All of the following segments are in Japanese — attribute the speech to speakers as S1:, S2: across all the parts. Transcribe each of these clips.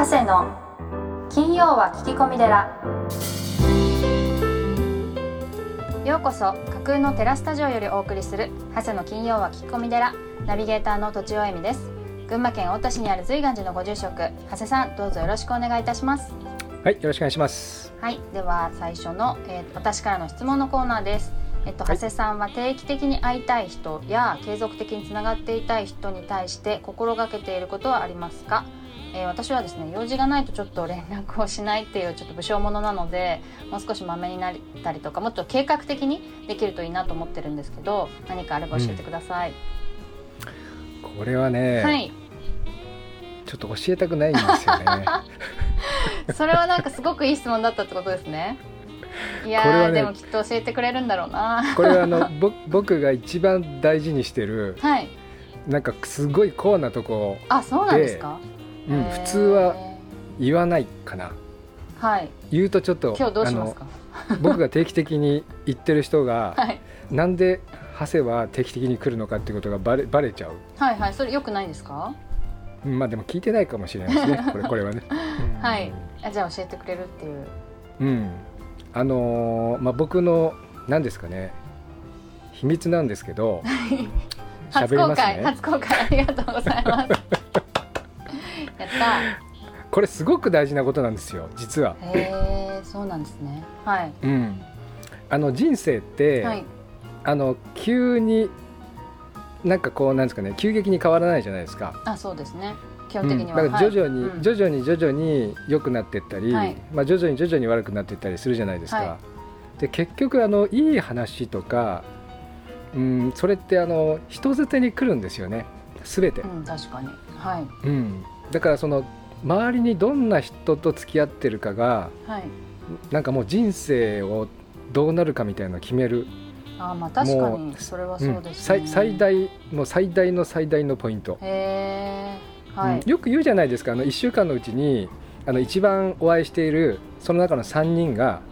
S1: 長谷の金曜は聞き込み寺。ようこそ架空のテラスタジオよりお送りする長谷の金曜は聞き込み寺。ナビゲーターのとちおえみです。群馬県太田市にある随願寺のご住職長谷さんどうぞよろしくお願いいたします。
S2: はい、よろしくお願いします。
S1: はいでは最初の、えー私からの質問のコーナーです。えっと、
S2: はい。
S1: 長谷さんは定期的に会いたい人や継続的につながっていたい人に対して心がけていることはありますか、えー私はですね用事がないとちょっと連絡をしないっていうちょっと武将者なのでもう少しまめになったりとかもっと計画的にできるといいなと思ってるんですけど何かあれば教えてください、
S2: これはね、
S1: はい。
S2: ちょっと教えたくないんですよね。
S1: それはなんかすごくいい質問だったってことですね。いや
S2: ね
S1: でもきっと教えてくれるんだろうな。
S2: これはあの ぼ僕が一番大事にしてる
S1: はい。
S2: なんかすごいコアなとこ、
S1: あそうなんですか、
S2: うん、普通は言わないかな。
S1: はい。
S2: 言うとちょっと
S1: 今日どうしますか？
S2: あの僕が定期的に言ってる人が、
S1: はい。
S2: なんで長谷は定期的に来るのかっていうことがバレバレちゃう。
S1: はいはい。それ良くないですか？
S2: うんまあでも聞いてないかもしれないですね。これこれはね。うん。
S1: はい。あじゃあ教えてくれるっていう。
S2: うん、あのーまあ僕の何ですかね。秘密なんですけど。
S1: 初公
S2: 喋りますね。
S1: 開初公開。ありがとうございますやっ
S2: これすごく大事なことなんですよ実は、
S1: たへえそうなんですね。はい。
S2: うん、あの人生って、
S1: はい。
S2: あの急になんかこうなんですかね急激に変わらないじゃないですか。
S1: あそうですね。基本的には、
S2: うん。だから徐々に、
S1: はいうん。
S2: 徐々に徐々に良くなっていったり、
S1: はい。
S2: まあ、徐々に徐々に悪くなっていったりするじゃないですか。
S1: は
S2: で結局あのいい話とか、うん、それってあの人づてに来るんですよね。全て、
S1: うん確かに。はい。
S2: うん、だからその周りにどんな人と付き合ってるかが
S1: はい。
S2: なんかもう人生をどうなるかみたいなのを決める、
S1: あまあ確かにそれはそう
S2: うん
S1: ですね、
S2: 最最大もう最大の最大のポイント、
S1: はい、
S2: うんよく言うじゃないですかあの1週間のうちにあの一番お会いしているその中の3人が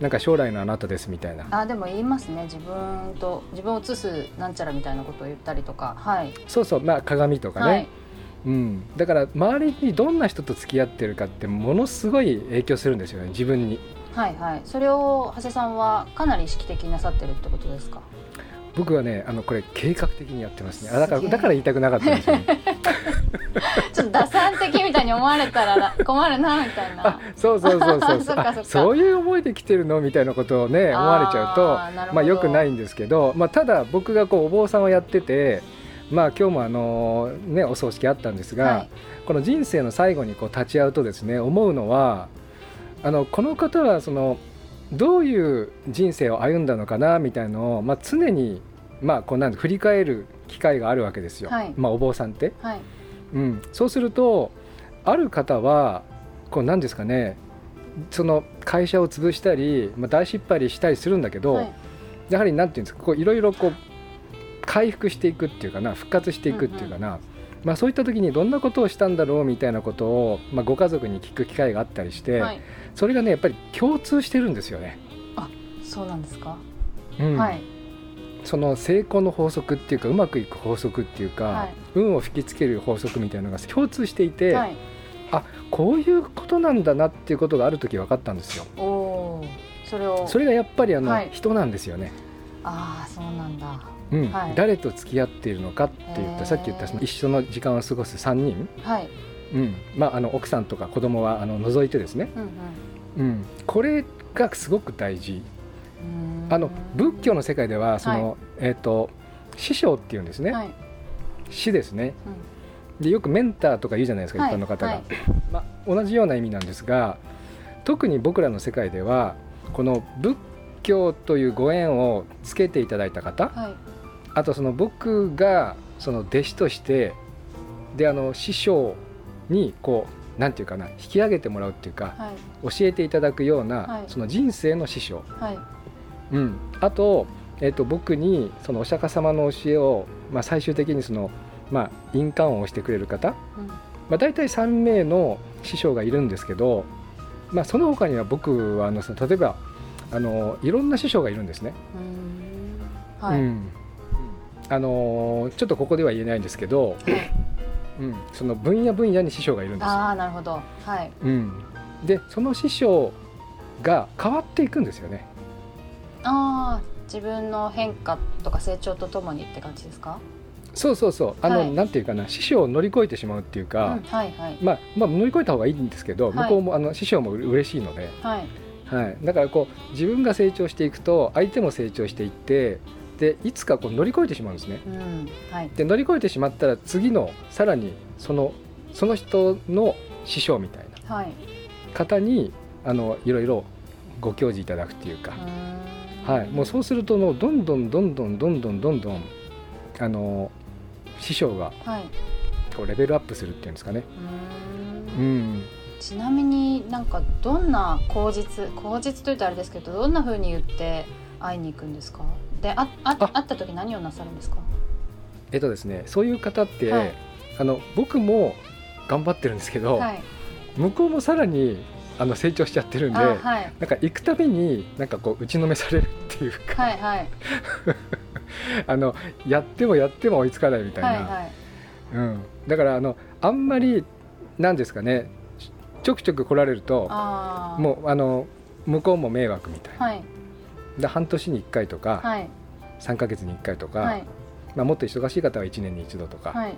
S2: なんか将来のあなたですみたいな。
S1: あでも言いますね。自分と自分を映すなんちゃらみたいなことを言ったりとか。はい。
S2: そうそうまあ鏡とかね、
S1: はい
S2: うん、だから周りにどんな人と付き合ってるかってものすごい影響するんですよね自分に。
S1: はいはい。それを長谷さんはかなり意識的になさってるってことですか？
S2: 僕はねあのこれ計画的にやってますね。あだからだから言いたくなかったんですよ、ね、
S1: ちょっと打算的みたいに思われたらな困るなみたいな。
S2: あそうそうそうそう
S1: そ そ
S2: そういう思いで来てるの？みたいなことをね思われちゃうとまあよくないんですけど、まあ、ただ僕がこうお坊さんをやっててまあ今日もあのねお葬式あったんですが、
S1: はい。
S2: この人生の最後にこう立ち会うとですね思うのはあのこの方はそのどういう人生を歩んだのかなみたいのを、まあ、常にまあこうなん振り返る機会があるわけですよ、
S1: はい。
S2: まあ、お坊さんって。
S1: はい。
S2: うん、そうするとある方はこうなんですかねその会社を潰したり、まあ、大失敗したりするんだけど、
S1: はい。
S2: やはりなんていうんですかこういろいろこう回復していくっていうかな復活していくっていうかな、まあ、そういった時にどんなことをしたんだろうみたいなことを、まあ、ご家族に聞く機会があったりして、
S1: はい。
S2: それがねやっぱり共通してるんですよね。
S1: そうなんですか、
S2: うん。
S1: はい。
S2: その成功の法則っていうかうまくいく法則っていうか、
S1: はい。
S2: 運を引きつける法則みたいなのが共通していて、
S1: はい。
S2: こういうことなんだなっていうことがある時分かったんですよ。
S1: おそれを
S2: それがやっぱりあの、
S1: はい。
S2: 人なんですよね、
S1: ああそうなんだ
S2: うん。
S1: はい
S2: 誰と付き合っているのかって言ったさっき言ったその一緒の時間を過ごす3人、
S1: はい。
S2: うん。まあ、あの奥さんとか子供はあの除いてですね、
S1: うんうん。
S2: うん、これがすごく大事。あの仏教の世界ではその、えー、と師匠っていうんですね、
S1: はい。
S2: 師ですね。でよくメンターとか言うじゃないですか、
S1: はい。
S2: 一般の方が、
S1: はい。
S2: まあ、同じような意味なんですが特に僕らの世界ではこの仏教というご縁をつけていただいた方
S1: はい
S2: あとその僕がその弟子としてであの師匠にこうなんていうかな引き上げてもらうっていうか
S1: はい。
S2: 教えていただくような、
S1: はい。
S2: その人生の師匠、
S1: はい。
S2: うん、あと,、えー、と僕にそのお釈迦様の教えを、まあ、最終的にその、まあ、印鑑を押してくれる方、
S1: うん。
S2: まあ、大体3名の師匠がいるんですけど、まあ、その他には僕はあの例えばあのいろんな師匠がいるんですね。
S1: うーん。はい、
S2: うんあのーちょっとここでは言えないんですけど、
S1: はい。
S2: うん、その分野分野に師匠がいるんですよ。
S1: ああなるほど。はい。
S2: うん、でその師匠が変わっていくんですよね。
S1: ああ自分の変化とか成長とともにって感じですか？
S2: そうそうそう。あの、
S1: はい。
S2: なんていうかな師匠を乗り越えてしまうっていう
S1: うん
S2: か、
S1: はいはい。
S2: まあまあ乗り越えた方がいいんですけど、
S1: はい。
S2: 向こうもあの師匠もう嬉しいので、
S1: はい。
S2: はい、だからこう自分が成長していくと相手も成長していってでいつかこう乗り越えてしまうんですね。
S1: うんはい。
S2: で乗り越えてしまったら次のさらにそのその人の師匠みたいな
S1: はい。
S2: 方にあのいろいろご教示いただくっていうか、はい、もうそうするともうどんどんどんどんどんどんどんどんあの師匠が
S1: はい。
S2: こうレベルアップするっていうんですかね。
S1: うー
S2: うんん、
S1: ちなみになんかどんな口実口実というとあれですけどどんな風に言って会いに行くんですか？でああ
S2: あ。
S1: 会った時何をなさるんですか？
S2: えっとですねそういう方って、
S1: はい。
S2: あの僕も頑張ってるんですけど、
S1: はい。
S2: 向こうもさらにあの成長しちゃってるんで、
S1: あはい。
S2: なんか行くたびになんかこう打ちのめされるっていうか、
S1: はいはい。
S2: あのやってもやっても追いつかないみたいな、
S1: はいはい。
S2: うん、だからあのあんまりなんですかねちょくちょく来られるともうあの向こうも迷惑みたいな、
S1: はい
S2: で半年に1回とか、
S1: はい。
S2: 3ヶ月に1回とか、
S1: はい。
S2: まあ、もっと忙しい方は1年に1度とか、
S1: はい。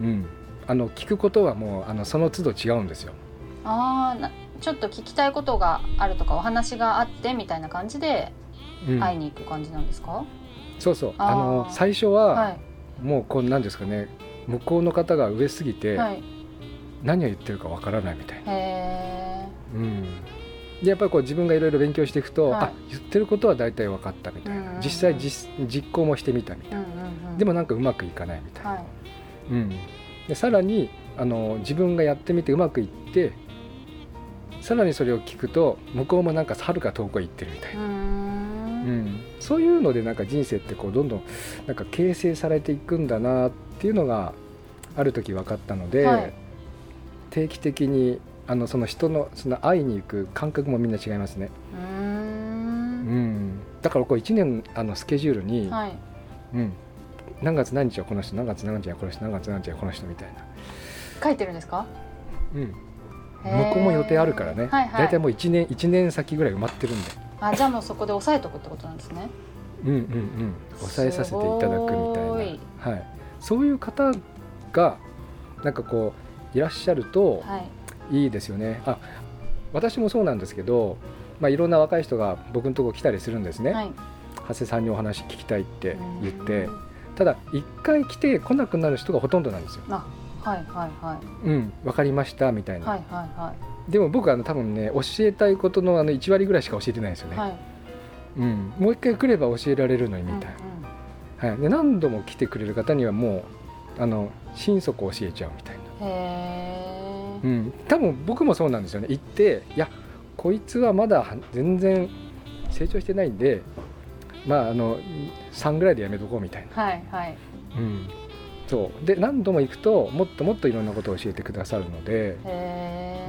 S2: うん、あの聞くことはもうあのその都度違うんですよ。
S1: ああなちょっと聞きたいことがあるとかお話があってみたいな感じで
S2: うん。
S1: 会いに行く感じなんですか、
S2: そうそう。
S1: あ
S2: の最初
S1: は
S2: はい。もうこうなんですかね。向こうの方が上すぎて
S1: はい。
S2: 何を言ってるかわからないみたいな、うん、でやっぱりこう自分がいろいろ勉強していくと、
S1: はい。
S2: あ言ってることは大体分かったみたいな、
S1: うんうんうん。
S2: 実際実実行もしてみたみたいな、
S1: うんうんうん。
S2: でもなんかうまくいかないみたいな、
S1: はい。
S2: うん、でさらにあの自分がやってみてうまくいってさらにそれを聞くと向こうもなんかはるか遠くへ行ってるみたいうな、うん、そういうのでなんか人生ってこうどんどんなんか形成されていくんだなっていうのがある時分かったので、
S1: はい。
S2: 定期的にあのその人のその会いに行く感覚もみんな違いますね、
S1: う
S2: ん。ん、だからこう1年あのスケジュールに、
S1: はい。
S2: うん、何月何日はこの人何月何日はこの人何月何日はこの人みたいな、
S1: 書いてるんですか？
S2: うん、向こうも予定あるからね、
S1: はいはい。
S2: 大体もう1年一年先ぐらい埋まってるんで、
S1: あじゃあもうそこで押さえとくってことなんですね。
S2: うんうんうん、抑えさせていただくみた
S1: い
S2: な、はい、そういう方がなんかこういらっしゃると
S1: はい
S2: いいですよね。あ私もそうなんですけど、まあ、いろんな若い人が僕のところ来たりするんですね、
S1: はい。
S2: 長谷さんにお話聞きたいって言って。
S1: うん。
S2: ただ一回来て来なくなる人がほとんどなんですよ。
S1: あはいはいはい。
S2: うん、分かりましたみたいな、
S1: はいはいはい。
S2: でも僕はあの多分ね教えたいことのあの1割ぐらいしか教えてないんですよね、
S1: はい。
S2: うん、もう一回来れば教えられるのにみたいな、はい、で何度も来てくれる方にはもうあの心底教えちゃうみたいな、
S1: うんうん、へえ、
S2: うん、多分僕もそうなんですよね。行っていやこいつはまだ全然成長してないんでまああの3ぐらいでやめとこうみたいな、
S1: はいはい。
S2: うん、そう。で何度も行くともっともっといろんなことを教えてくださるので、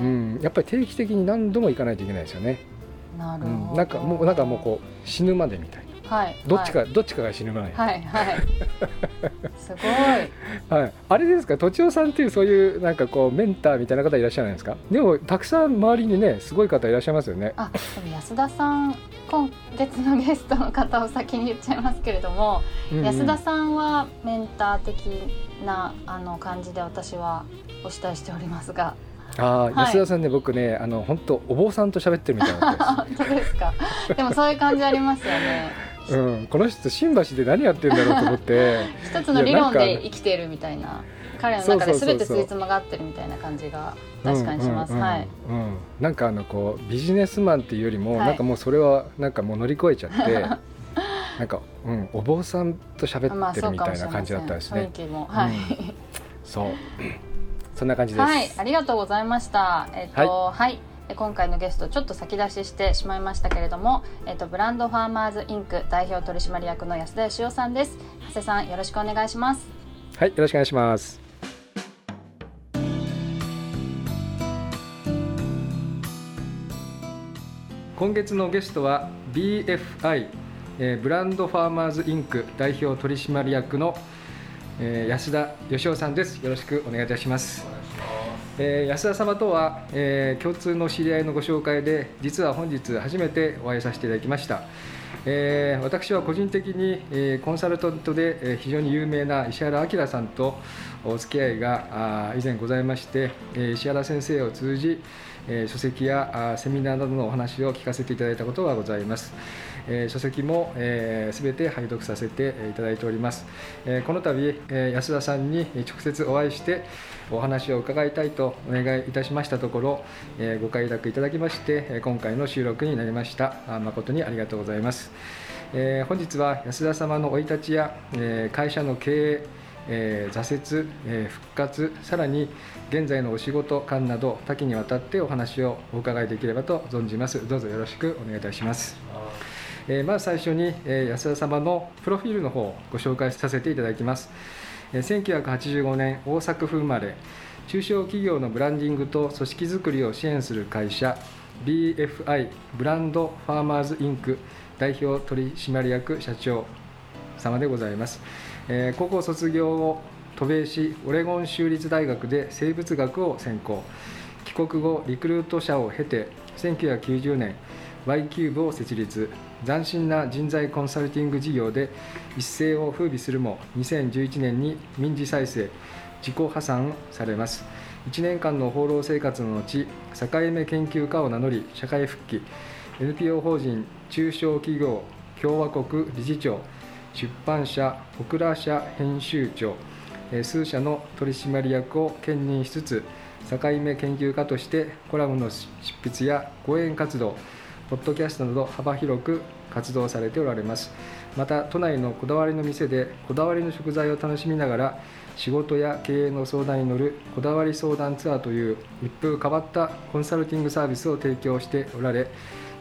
S2: うん、やっぱり定期的に何度も行かないといけないですよね、う
S1: なるほど、
S2: ん、なんかもうなんかもうこう死ぬまでみたいな。
S1: はい。
S2: どっちか、どっちかが死ぬまで、
S1: はいはい すごい。
S2: はい、あれですか、とちおさんっていうそういうなんかこうメンターみたいな方いらっしゃらないですか？でもたくさん周りにねすごい方いらっしゃいますよね。
S1: あでも安田さん今月のゲストの方を先に言っちゃいますけれども、
S2: うんうん。
S1: 安田さんはメンター的なあの感じで私はお慕いしておりますが。
S2: ああ、
S1: はい。
S2: 安田さんね僕ねあの本当お坊さんと喋ってるみたいな
S1: 本当ですか？でもそういう感じありますよね。
S2: うん、この人新橋で何やってんだろうと思って。
S1: 一つの理論で生きているみたいな。彼の中で全てついつまが合ってるみたいな感じが確かにします、
S2: うんうんうん。
S1: はい。
S2: うん、なんかあのこうビジネスマンっていうよりも、
S1: はい。
S2: なんかもうそれはなんかもう乗り越えちゃって なんか、うん、お坊さんと喋
S1: まあ
S2: ってるみたいな感じだったですね。
S1: 気も。はい、
S2: そう。そんな感じです。
S1: はい、ありがとうございました。えっ、と、はい、え今回のゲストちょっと先出ししてしまいましたけれども、えっ、とブランドファーマーズインク代表取締役の安田義雄さんです。長谷さんよろしくお願いします。
S2: はい、よろしくお願いします。今月のゲストは BFI、えーブランドファーマーズインク代表取締役のえー、安田義雄さんですよろしくお願いいたしますえー、安田様とは、えー、共通の知り合いのご紹介で実は本日初めてお会いさせていただきました、えー、私は個人的に、え、コンサルタントで、え、非常に有名な石原明さんとお付き合いが以前ございまして、え、石原先生を通じ、え、書籍やセミナーなどのお話を聞かせていただいたことがございます。えー、書籍もすべ、えー、て拝読させていただいております。えー、この度、えー、安田さんに直接お会いしてお話を伺いたいとお願いいたしましたところ、えー、ご快諾いただきまして今回の収録になりました。誠にありがとうございます。えー、本日は安田様の生い立ちや、えー、会社の経営えー、挫折、えー、復活さらに現在のお仕事観など多岐にわたってお話をお伺いできればと存じますどうぞよろしくお願いいたしますえ、まず最初に、え、安田様のプロフィールの方をご紹介させていただきます、え、1985年大阪府生まれ。中小企業のブランディングと組織づくりを支援する会社 BFI ブランドファーマーズインク代表取締役社長様でございます、え、高校卒業を渡米しオレゴン州立大学で生物学を専攻。帰国後リクルート社を経て1990年 Y キューブを設立。斬新な人材コンサルティング事業で一世を風靡するも2011年に民事再生自己破産されます。1年間の放浪生活の後境目研究家を名乗り社会復帰 NPO 法人中小企業共和国理事長出版社小倉社編集長数社の取締役を兼任しつつ境目研究家としてコラムの執筆や講演活動ポッドキャストなど幅広く活動されておられます。また都内のこだわりの店でこだわりの食材を楽しみながら仕事や経営の相談に乗るこだわり相談ツアーという一風変わったコンサルティングサービスを提供しておられ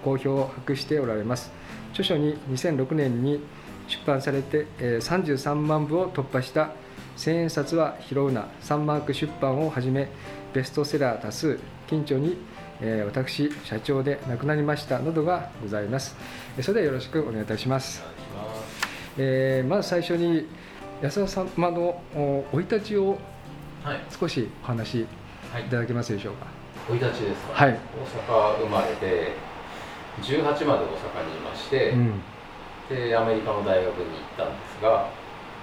S2: 好評を博しておられます。著書に2006年に出版されて33万部を突破した千円札は拾うなサンマーク出版をはじめベストセラー多数近所にえ私社長で亡くなりましたなどがございます。それではよろしくお願いいたします。えー、まず最初に安田様の生い立ちを少しお話しい。ただけますでしょうか？
S3: 生、い立ちです
S2: か、はい、
S3: 大阪生まれで18まで大阪にいまして、うん、でアメリカの大学に行ったんですが、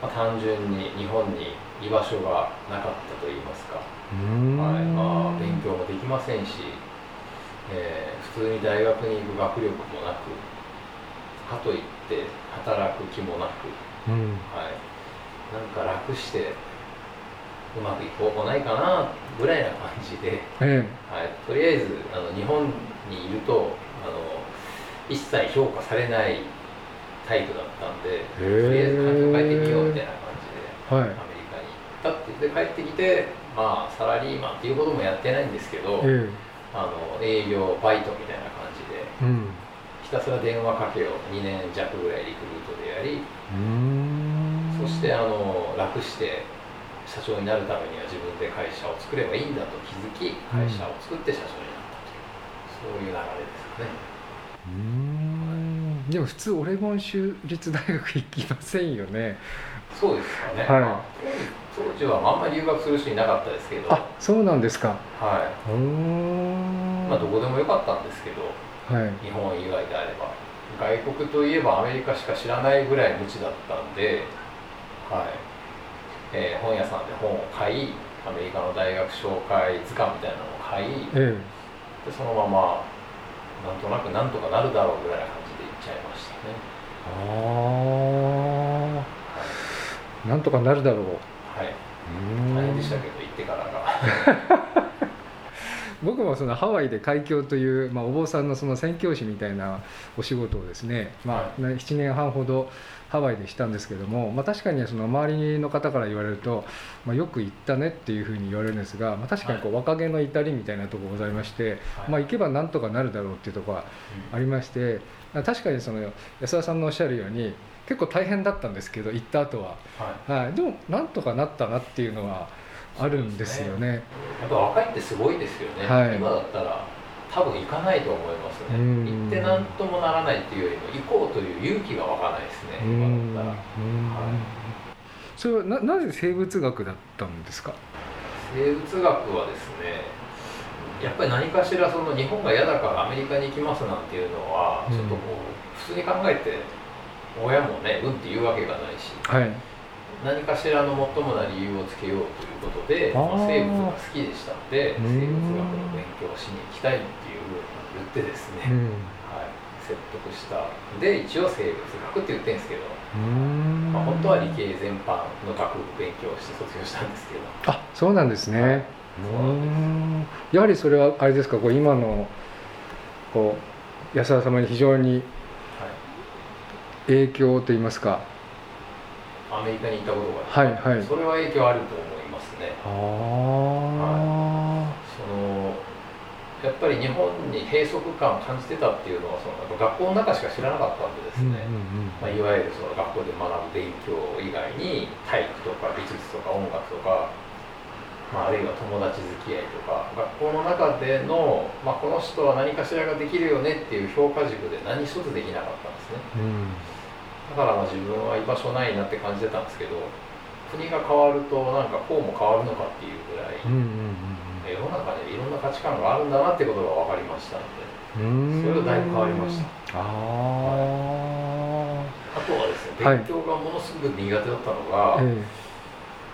S3: まあ、単純に日本に居場所がなかったといいますか、はい。まあ、勉強もできませんしえー、普通に大学に行く学力もなくかといって働く気もなく、うん、はい、なんか楽してうまくいこうもないかなぐらいな感じで、えはい、とりあえずあの日本にいるとあの一切評価されないタイプだったんで、とりあえず環境変えてみようみたいな感じで、はい、アメリカに行ったって。言って帰ってきてまあサラリーマンっていうこともやってないんですけど、えあの営業バイトみたいな感じで、うん、ひたすら電話かけを2年弱ぐらいリクルートでやりそしてあの楽して社長になるためには自分で会社を作ればいいんだと気づき会社を作って社長になったという、そういう流れですかね。
S2: うん。でも普通オレゴン州立大学行きませんよね。
S3: そうですかね、はい。まあ、当時はあんまり留学する人いなかったですけど。
S2: あそうなんですか。
S3: はいまあどこでもよかったんですけど、はい、日本以外であれば。外国といえばアメリカしか知らないぐらい無知だったんで、はい。えー、本屋さんで本を買いアメリカの大学紹介図鑑みたいなのを買い、ええ、でそのままなんとなくなんとかなるだろうぐらいな感じで行っちゃいましたね。
S2: ああなんとかなるだろう。
S3: はい。大変でしたけど行ってからが
S2: 僕もそのハワイで海峡という、まあ、お坊さんのその宣教師みたいなお仕事をですね、まあ、7年半ほどハワイでしたんですけども、まあ、確かにその周りの方から言われると、まあ、よく行ったねっていうふうに言われるんですが、まあ、確かにこう若気の至りみたいなところございまして、まあ、行けばなんとかなるだろうっていうところがありまして、確かにその安田さんのおっしゃるように結構大変だったんですけど行った後は、はい、はい、でもなんとかなったなっていうのはあるんですよね、ね、
S3: やっぱ若いってすごいですよね、はい、今だったら多分行かないと思いますね。行って何ともならないっていうよりも行こうという勇気が湧かないですね。今だったら、はい、
S2: それはななぜ生物学だったんですか？
S3: 生物学はですねやっぱり何かしらその日本が嫌だからアメリカに行きますなんていうのは、ちょっとこう普通に考えて親もねうんって言うわけがないし、
S2: はい、
S3: 何かしらの最もな理由をつけようということでまあ、生物が好きでしたので生物学の勉強をしに行きたいっていうふうに言ってですね、はい、説得したで一応生物学って言ってるんですけど、まあ、本当は理系全般の学部勉強して卒業したんですけど。
S2: あそうなんですね、はい。うん。やはりそれはあれですか？こう今のこう安田様に非常に影響といいますか、
S3: アメリカに行ったこと
S2: がはいはい。
S3: それは影響あると思いますね。ああ、はい、そのやっぱり日本に閉塞感を感じてたっていうのはその学校の中しか知らなかったんでですね、まあ、いわゆるその学校で学ぶ勉強以外に体育とか美術とか音楽とかまあ、あるいは友達付き合いとか学校の中での、まあ、この人は何かしらができるよねっていう評価軸で何一つできなかったんですね、うん、だからまあ自分は居場所ないなって感じてたんですけど国が変わるとなんかこうも変わるのかっていうぐらい、世の中にいろんな価値観があるんだなってことが分かりましたのでそれがだいぶ変わりました。あ,、はい、あとはですね勉強がものすごく苦手だったのが、はいえ。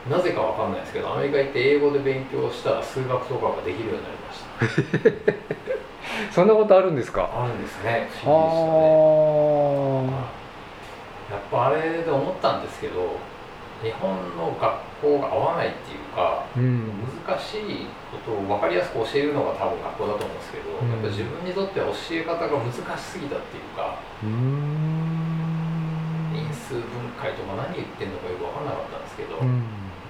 S3: なぜかわかんないですけどアメリカ行って英語で勉強したら数学とかができるようになりました。
S2: そんなことあるんですか？
S3: あるんですね。不思議でしたねやっぱあれで思ったんですけど日本の学校が合わないっていうか、うん、難しいことを分かりやすく教えるのが多分学校だと思うんですけど、うん、やっぱ自分にとっては教え方が難しすぎたっていうか因数分解とか何言ってんのかよく分かんなかったんですけど、うん。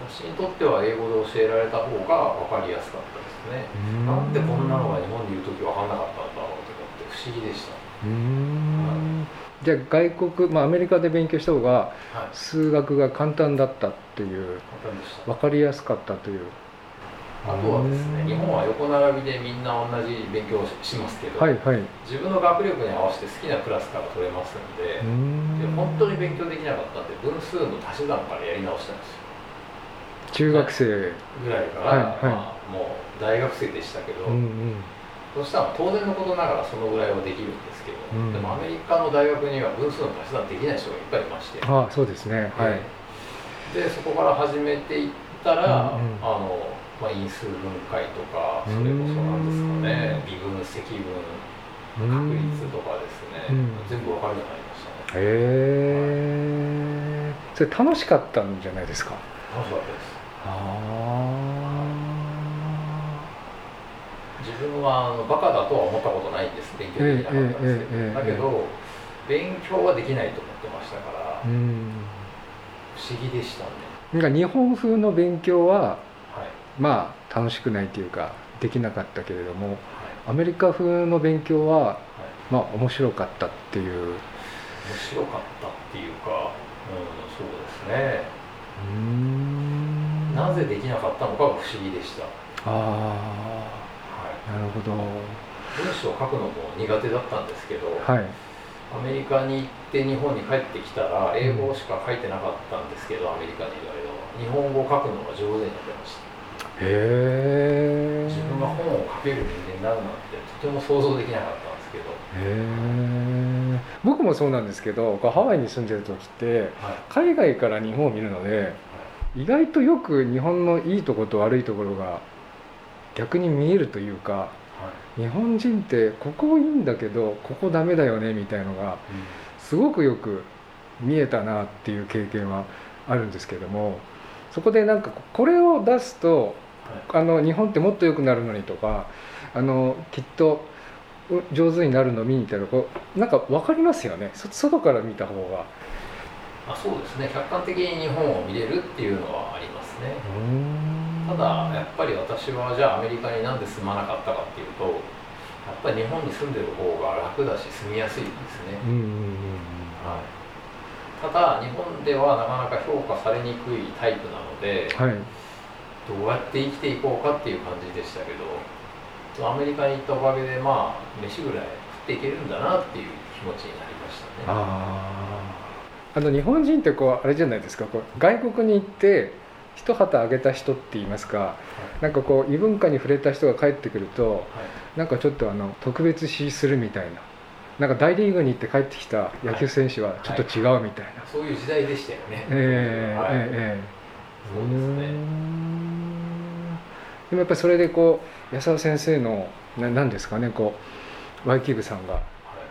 S3: 私にとっては英語で教えられた方が分かりやすかったですね。なんでこんなのが日本にいる時分かんなかったんだろうとかって不思議でしたうん
S2: じゃあ外国、まあ、アメリカで勉強した方が数学が簡単だったっていう、はい、分かりやすかったという。
S3: あとはですね日本は横並びでみんな同じ勉強をしますけど、はいはい、自分の学力に合わせて好きなクラスから取れますのでで本当に勉強できなかったんで分数の足し算からやり直したんですよ。
S2: 中学生。
S3: ぐらいから、はいはい。まあ、もう大学生でしたけど、うんうん、そしたら当然のことながらそのぐらいはできるんですけど、うん、でもアメリカの大学には分数の足し算できない人がいっぱいいまして。
S2: あそうですね。はい。
S3: でそこから始めていったら、うんうん、あのまあ、因数分解とかそれこそなんですかね。微分積分確率とかですね、うん、全部分かるようになりましたね。へ
S2: え、はい、それ楽しかったんじゃないですか？
S3: 楽しかったです。あ自分はあのバカだとは思ったことないんです勉強できなかったんですけど、だけど勉強はできないと思ってましたから、不思議でしたね。
S2: なんか日本風の勉強は、はい、まあ楽しくないというかできなかったけれども、はい、アメリカ風の勉強は、はい、まあ面白かったっていう。面
S3: 白かったっていうか、うん、そうですね。うん。なぜできなかったのかが不思議でした。あ
S2: なるほど。
S3: 文章を書くのも苦手だったんですけど、はい、アメリカに行って日本に帰ってきたら英語しか書いてなかったんですけど、アメリカにいる間は。日本語を書くのが上手になってました。へえ自分が本を書ける人間になるなんてとても想像できなかったんですけど。へ
S2: え僕もそうなんですけどハワイに住んでる時って、はい、海外から日本を見るので意外とよく日本のいいとこと悪いところが逆に見えるというか、はい、日本人ってここいいんだけどここダメだよねみたいのがすごくよく見えたなっていう経験はあるんですけどもそこでなんかこれを出すと、はい、あの日本ってもっと良くなるのにとかあのきっと上手になるの見に行ったらこうなんか分かりますよね。外から見た方が。
S3: あ、そうですね。客観的に日本を見れるっていうのはありますねただやっぱり私はじゃあアメリカになんで住まなかったかっていうとやっぱり日本に住んでる方が楽だし住みやすいんですね、はい、ただ日本ではなかなか評価されにくいタイプなので、はい、どうやって生きていこうかっていう感じでしたけどアメリカに行ったおかげでまあ飯ぐらい食っていけるんだなっていう気持ちになりましたね。
S2: あの日本人ってこうあれじゃないですかこう外国に行って一旗あげた人って言いますか、はい、なんかこう異文化に触れた人が帰ってくると、はい、なんかちょっとあの特別視するみたいななんか大リーグに行って帰ってきた野球選手はちょっと違うみたいな、
S3: そういう時代でしたよね。
S2: えー、えええ
S3: そうですね。
S2: でもやっぱりそれでこう安田先生の何ですかねこうワイキブさんが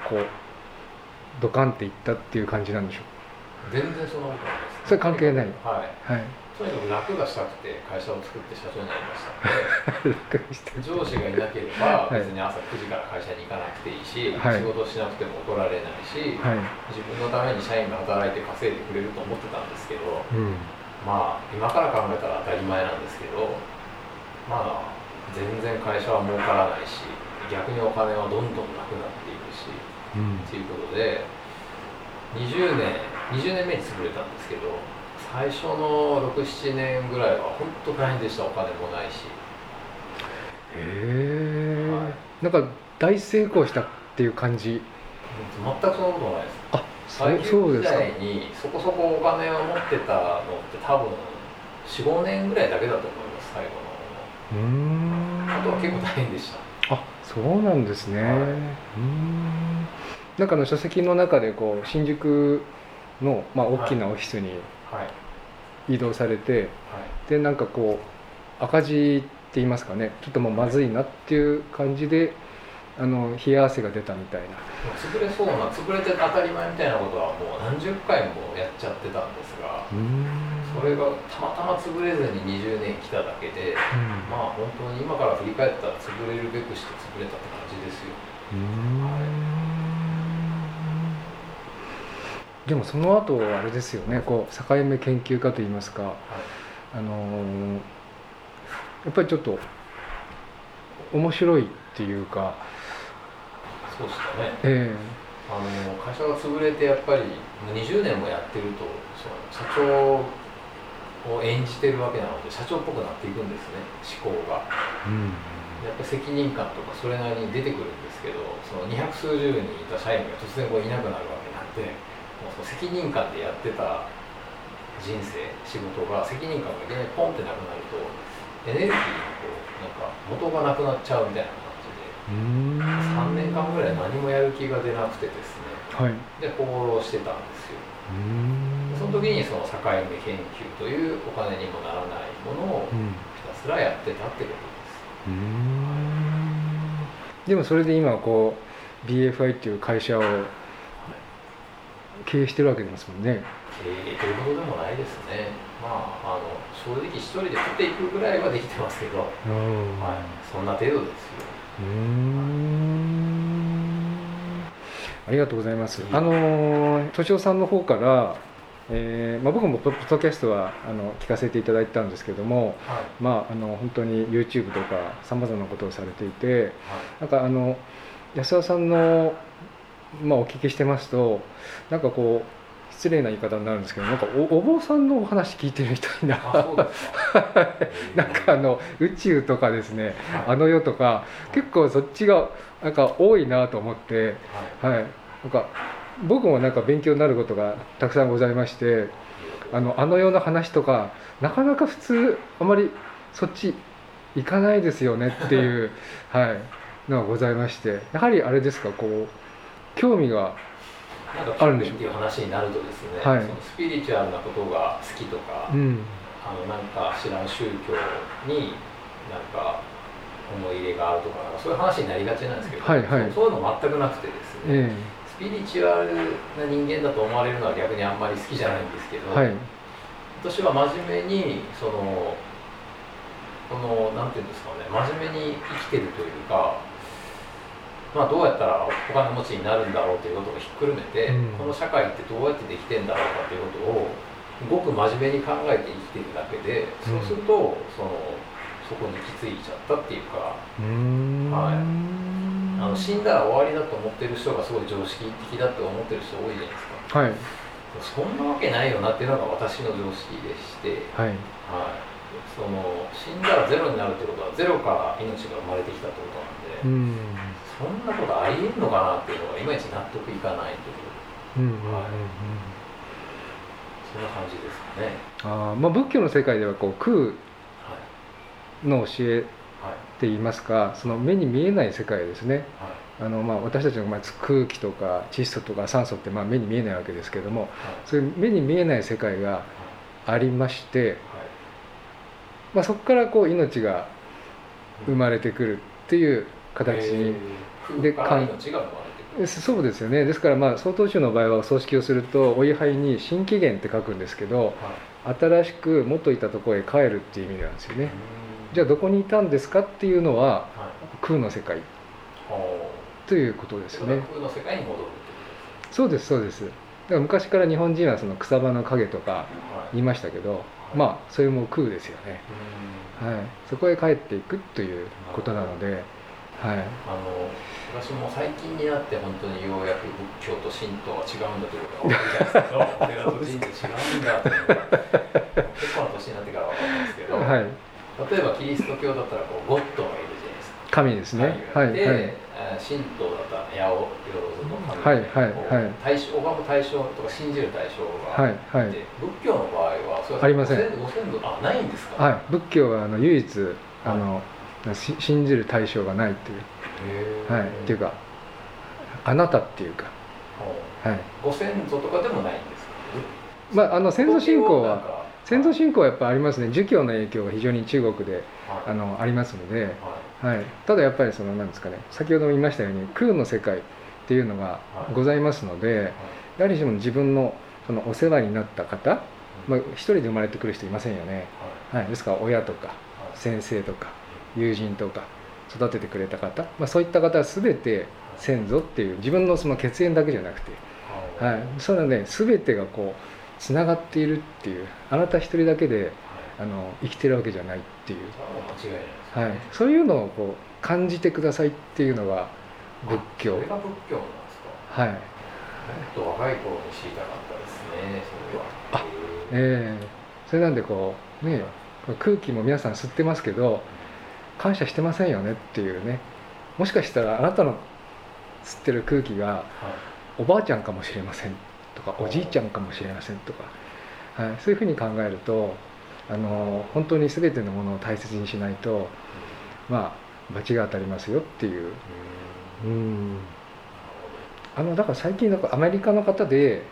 S2: こうドカンっていったっていう感じなんでしょ
S3: う全然そんなことない
S2: です、それ関係ない。
S3: はい、はいとにかく楽がしたくて会社を作って社長になりました。の で上司がいなければ別に朝9時から会社に行かなくていいし、はい、仕事しなくても怒られないし、はい、自分のために社員が働いて稼いでくれると思ってたんですけど、うん、まあ今から考えたら当たり前なんですけどまあ全然会社は儲からないし逆にお金はどんどんなくなっていくし、うん、っていうことで20年20年目に潰れたんですけど最初の67年ぐらいは本当大変でした。お金もないし。
S2: へえ、はい、なんか大成功したっていう感じ。
S3: 全くそんなことないです。
S2: あそうそうですか。
S3: にそこそこお金を持ってたのって多分45年ぐらいだけだと思います最後のうん。あとは結構大変でした。
S2: あそうなんですね、はい、うん。なんかの書籍の中でこう新宿の、まあ、大きなオフィスに移動されて、はい、でなんかこう赤字って言いますかね。ちょっともうまずいなっていう感じであの冷や汗が出たみたいな。
S3: 潰れそうな潰れて当たり前みたいなことはもう何十回もやっちゃってたんですがそれがたまたま潰れずに20年来ただけで、うん、まあ本当に今から振り返ったら潰れるべくして潰れたって感じですよ。はい
S2: でもその後あれですよねこう境目研究家といいますか、はい、あのー、やっぱりちょっと面白いっていうか
S3: そうですかね、えー、あの会社が潰れてやっぱり20年もやってると社長を演じてるわけなので社長っぽくなっていくんですね思考が、うん、やっぱ責任感とかそれなりに出てくるんですけどその二百数十人いた社員が突然こういなくなるわけなんで責任感でやってた人生仕事が責任感がいきなりポンってなくなるとエネルギーのこうなんか元がなくなっちゃうみたいな感じで3年間ぐらい何もやる気が出なくてですね、はい、で放浪してたんですよ。その時にその境目研究というお金にもならないものをひたすらやってたってことです。
S2: でもそれで今こう BFI っていう会社を経営してるわけですもんね。
S3: 経営というほどでもないですね。まあ、あの正直一人で食っていくぐらいはできてますけど、はい、そんな程度ですよ。うん
S2: ありがとうございます。あの敏夫さんの方から、えーまあ、僕もポッドキャストはあの聞かせていただいたんですけども、はい、まああの本当に YouTube とかさまざまなことをされていて、はい、なんかあの安田さんのまあ、お聞きしてますとなんかこう失礼な言い方になるんですけどなんかおお坊さんのお話聞いてるみたいな なんかあの宇宙とかですね、あの世とか結構そっちがなんか多いなと思って、はい、なんか僕もなんか勉強になることがたくさんございましてあのあの世の話とかなかなか普通あまりそっち行かないですよねっていう、はい、のがございましてやはりあれですかこう興味があるんでしょう
S3: っていう話になるとですね、はい、そのスピリチュアルなことが好きとか、うん、あのなんか知らん宗教になんか思い入れがあるとかそういう話になりがちなんですけど、はいはい、そういうの全くなくてですね、えー、スピリチュアルな人間だと思われるのは逆にあんまり好きじゃないんですけど、はい、私は真面目にそのこのなんていうんですかね真面目に生きてるというかまあ、どうやったらお金持ちになるんだろうということをひっくるめて、うん、この社会ってどうやってできてんだろうかということをごく真面目に考えて生きていくだけで、そうするとそのそこに行き着いちゃったっていうか、はい、あの死んだら終わりだと思ってる人がすごい常識的だって思ってる人多いじゃないですか、はい、そんなわけないよなっていうのが私の常識でして、はい。はい、その死んだらゼロになるってことはゼロから命が生まれてきたってことなんで。うんそんなことありえんのかなっていうのがいまいち納得いかないという。うんうんうんそんな感じですかね。
S2: あまあ仏教の世界ではこう空の教えって言いますかその目に見えない世界ですね、あのまあ私たちのまあ空気とか窒素とか酸素ってまあ目に見えないわけですけども、そういう目に見えない世界がありまして、まあ、そこからこう命が生まれてくるっていう形。に、
S3: で
S2: そうですよね。ですからまあ曹洞宗の場合はお葬式をするとお位牌に「新紀元」って書くんですけど、はい、新しく元いたところへ帰るっていう意味なんですよね。じゃあどこにいたんですかっていうのは、はい、空の世界。ということですね。
S3: 空の世界に戻る
S2: そうですそうです。だから昔から日本人はその草場の影とか言いましたけど、はい、まあそれも空ですよね、はい、そこへ帰っていくということなので、はい、
S3: あの私も最近になって本当にようやく仏教と神道は違うんだということが分かったんですけど違うんだというのが結構な年になってから分かったんですけど、はい、例えばキリスト教だったらこうゴッドがいるじゃないですか
S2: 神ですねはい、
S3: で、神道だったら八百万の神
S2: はい。はい。はい。
S3: 対象拝む対象とか信じる対象があって、はい。はい、仏教の場合はそ
S2: れはありません。
S3: ご先祖あないんですか、
S2: はい。仏教はあの唯一あの、はい信じる対象がないっていう。はい。っていうかあなたっていうか、
S3: はい、ご先祖とかでもないんですか、
S2: まああの先祖信仰は先祖信仰はやっぱありますね。儒教の影響が非常に中国で、はい、あのありますので、はい、はい、ただやっぱりそのなんですかね。先ほども言いましたように空の世界っていうのがございますので、誰しも自分のそのお世話になった方、まあ、一人で生まれてくる人いませんよね、はい、ですから親とか先生とか友人とか育ててくれた方、まあ、そういった方は全て先祖っていう自分のその血縁だけじゃなくて、はい、それはね全てがこうつながっているっていうあなた一人だけであの生きてるわけじゃないっていう、はい、そういうのをこう感じてくださいっていうのが仏教。
S3: それが仏教なんですか？はい。もっと若い頃に知りたかったですねそれは。あ
S2: ええー、それなんでこうね空気も皆さん吸ってますけど感謝してませんよねっていうね。もしかしたらあなたの吸ってる空気がおばあちゃんかもしれませんとかおじいちゃんかもしれませんとか、はい、そういうふうに考えるとあの本当に全てのものを大切にしないとまあ罰が当たりますよっていう。うん。あのだから最近なんかアメリカの方で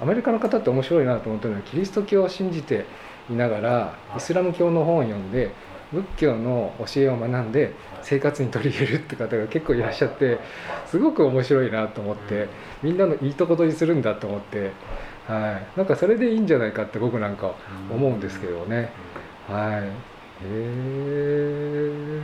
S2: アメリカの方って面白いなと思ったのはキリスト教を信じていながらイスラム教の本を読んで仏教の教えを学んで生活に取り入れるって方が結構いらっしゃってすごく面白いなと思ってみんなのいいとこ取りするんだと思って、はい、なんかそれでいいんじゃないかって僕なんか思うんですけどね。はい、へ
S3: え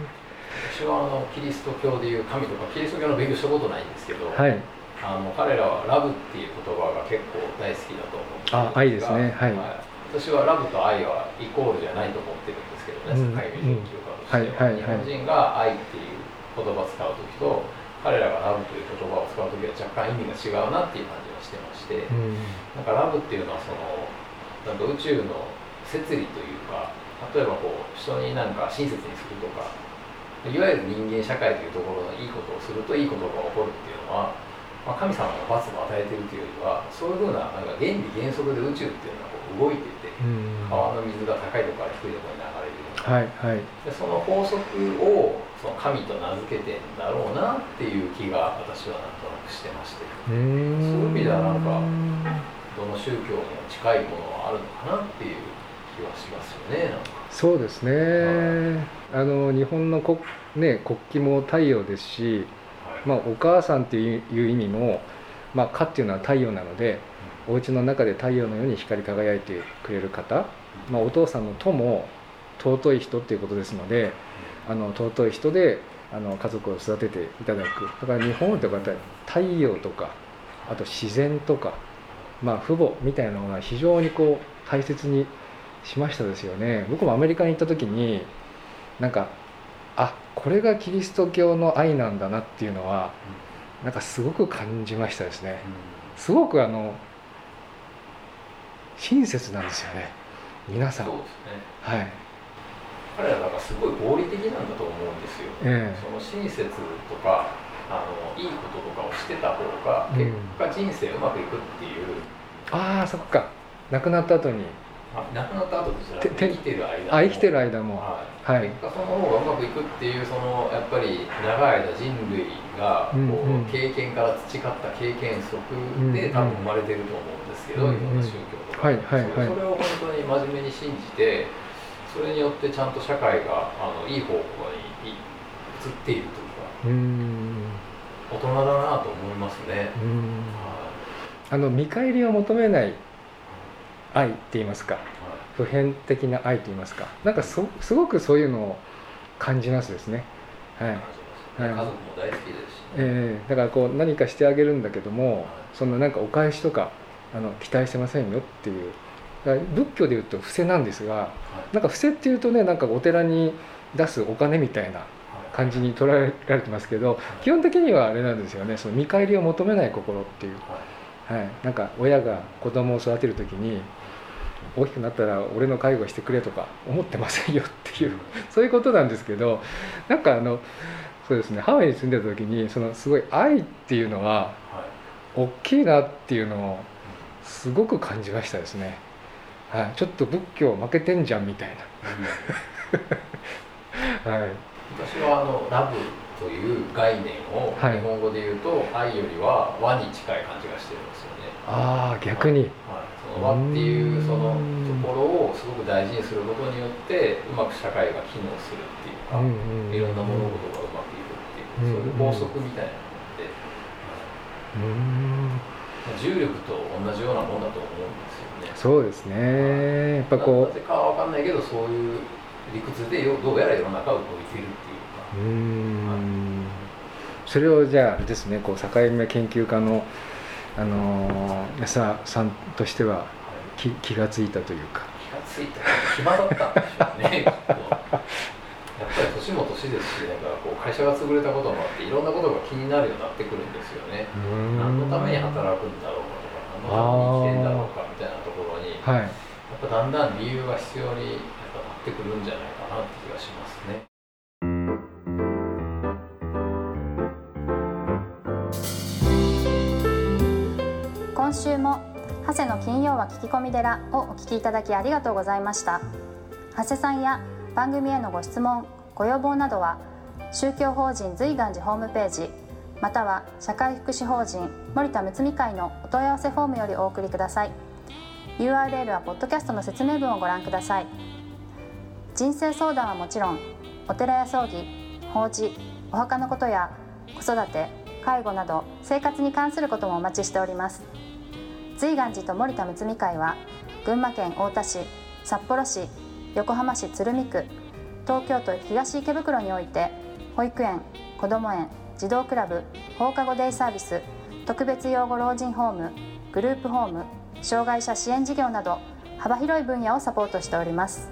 S3: 私はあのキリスト教でいう神とかキリスト教の勉強したことないんですけど、はい、あの彼らはラブっていう言葉が結構大好きだと思うんですが
S2: あ愛ですね、はい、はい、
S3: 私はラブと愛はイコールじゃないと思ってるんでは、日本人が愛っていう言葉を使う時と彼らがラブという言葉を使う時は若干意味が違うなっていう感じがしてまして、うん、なんかラブっていうのはそのなんか宇宙の摂理というか例えばこう人になんか親切にするとかいわゆる人間社会というところのいいことをするといいことが起こるっていうのは、まあ、神様が罰を与えているというよりはそういうふうななんか原理原則で宇宙っていうのはこう動いていて、うん、川の水が高いところから低いところに流
S2: はいはい、
S3: でその法則をその神と名付けてんだろうなっていう気が私はなんとなくしてまして。そういう意味ではなんかどの宗教も近いものはあるのかなっていう気はしますよね
S2: そうですね、はい、あの日本の国,、ね、国旗も太陽ですし、はい、まあ、お母さんっていう意味も、まあ、家っていうのは太陽なので、うん、お家の中で太陽のように光り輝いてくれる方、まあ、お父さんの友尊い人っていうことですのであの尊い人であの家族を育てていただく。だから日本とかって太陽とかあと自然とか、まあ、父母みたいなのが非常にこう大切にしましたですよね。僕もアメリカに行った時になんかあこれがキリスト教の愛なんだなっていうのはなんかすごく感じましたですね。すごくあの親切なんですよね。皆さん、ね、はい
S3: 彼らなんかすごい合理的なんだと思うんですよ、えその親切とかあのいいこととかをしてた方が結果人生うまくいくっていう、
S2: うん、ああそっか。亡くなった後に。
S3: あ亡くなった後ですら生きてる間
S2: あ生きてる間も。
S3: はい、はい、結果その方がうまくいくっていうそのやっぱり長い間人類がこう、うん。うん、経験から培った経験則で多分生まれてると思うんですけど、うんうん、いろんな宗教とか、はいはいはい、それを本当に真面目に信じてそれによってちゃんと社会があのいい方向に移っているというかうん。大人だなと思いますね。
S2: あの見返りを求めない愛って言いますか、普遍的な愛と言いますか。なんかそすごくそういうのを感じますですね。はい、
S3: 家族も大好きですし、ね、
S2: えー、だからこう何かしてあげるんだけどもそのなんかお返しとかあの期待してませんよっていう仏教でいうと布施なんですが、はい、なんか布施っていうとねなんかお寺に出すお金みたいな感じに捉えられてますけど、はい、基本的にはあれなんですよね。その見返りを求めない心っていう、はい、はい、なんか親が子供を育てる時に大きくなったら俺の介護してくれとか思ってませんよっていうそういうことなんですけどなんかあのそうですね。ハワイに住んでた時にそのすごい愛っていうのは大きいなっていうのをすごく感じましたですね、はい、ちょっと仏教負けてんじゃんみたいな、はい、
S3: 私はあのラブという概念を日本語で言うと、はい、愛よりは和に近い感じがしてるんですよね。
S2: ああ逆に、
S3: はい。その和っていうそのところをすごく大事にすることによってうまく社会が機能するっていうか、いろんな物事がうまくいくっていう、そういう法則みたいなので、重力と同じようなもんだと思うんですよね。
S2: そうですね。やっぱこう。な
S3: ぜかは分かんないけど、そういう理屈でどうやら世の中を動いているっていうか。うん。
S2: それをじゃあですね、こう境目研究家のあの安田さんとしては気気が付いたというか
S3: 気が付いた暇だったんでしょうね年も年ですしなんかこう会社が潰れたこともあっていろんなことが気になるようになってくるんですよね。何のために働くんだろうかとか何のために生きてんだろうかみたいなところに、はい、やっぱだんだん理由が必要にやっぱなってくるんじゃないかなって気がしますね。
S1: 今週も長谷の金曜は聞き込み寺をお聞きいただきありがとうございました。長谷さんや番組へのご質問ご要望などは宗教法人随願寺ホームページまたは社会福祉法人森田睦美会のお問い合わせフォームよりお送りください。URL はポッドキャストの説明文をご覧ください。人生相談はもちろんお寺や葬儀法事お墓のことや子育て介護など生活に関することもお待ちしております。瑞岩寺と森田睦美会は群馬県太田市札幌市横浜市鶴見区東京都東池袋において保育園こども園児童クラブ放課後デイサービス特別養護老人ホームグループホーム障害者支援事業など幅広い分野をサポートしております。